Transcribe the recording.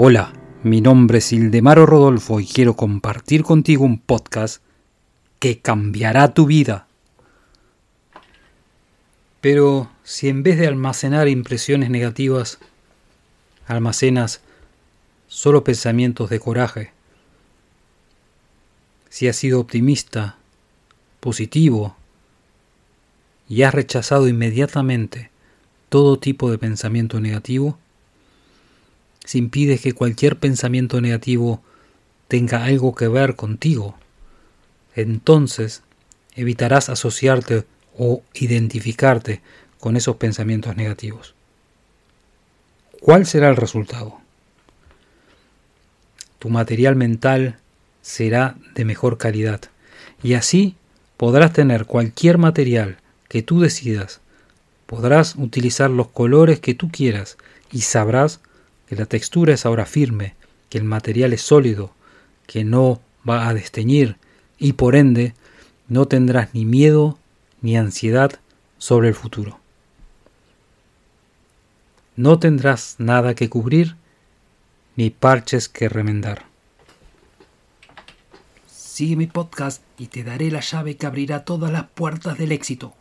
Hola, mi nombre es Ildemaro Rodolfo y quiero compartir contigo un podcast que cambiará tu vida. Pero si en vez de almacenar impresiones negativas, almacenas solo pensamientos de coraje, si has sido optimista, positivo, y has rechazado inmediatamente todo tipo de pensamiento negativo, si impides que cualquier pensamiento negativo tenga algo que ver contigo, entonces evitarás asociarte o identificarte con esos pensamientos negativos. ¿Cuál será el resultado? Tu material mental será de mejor calidad y así podrás tener cualquier material que tú decidas, podrás utilizar los colores que tú quieras y sabrás que la textura es ahora firme, que el material es sólido, que no va a desteñir y por ende no tendrás ni miedo ni ansiedad sobre el futuro. No tendrás nada que cubrir ni parches que remendar. Sigue mi podcast y te daré la llave que abrirá todas las puertas del éxito.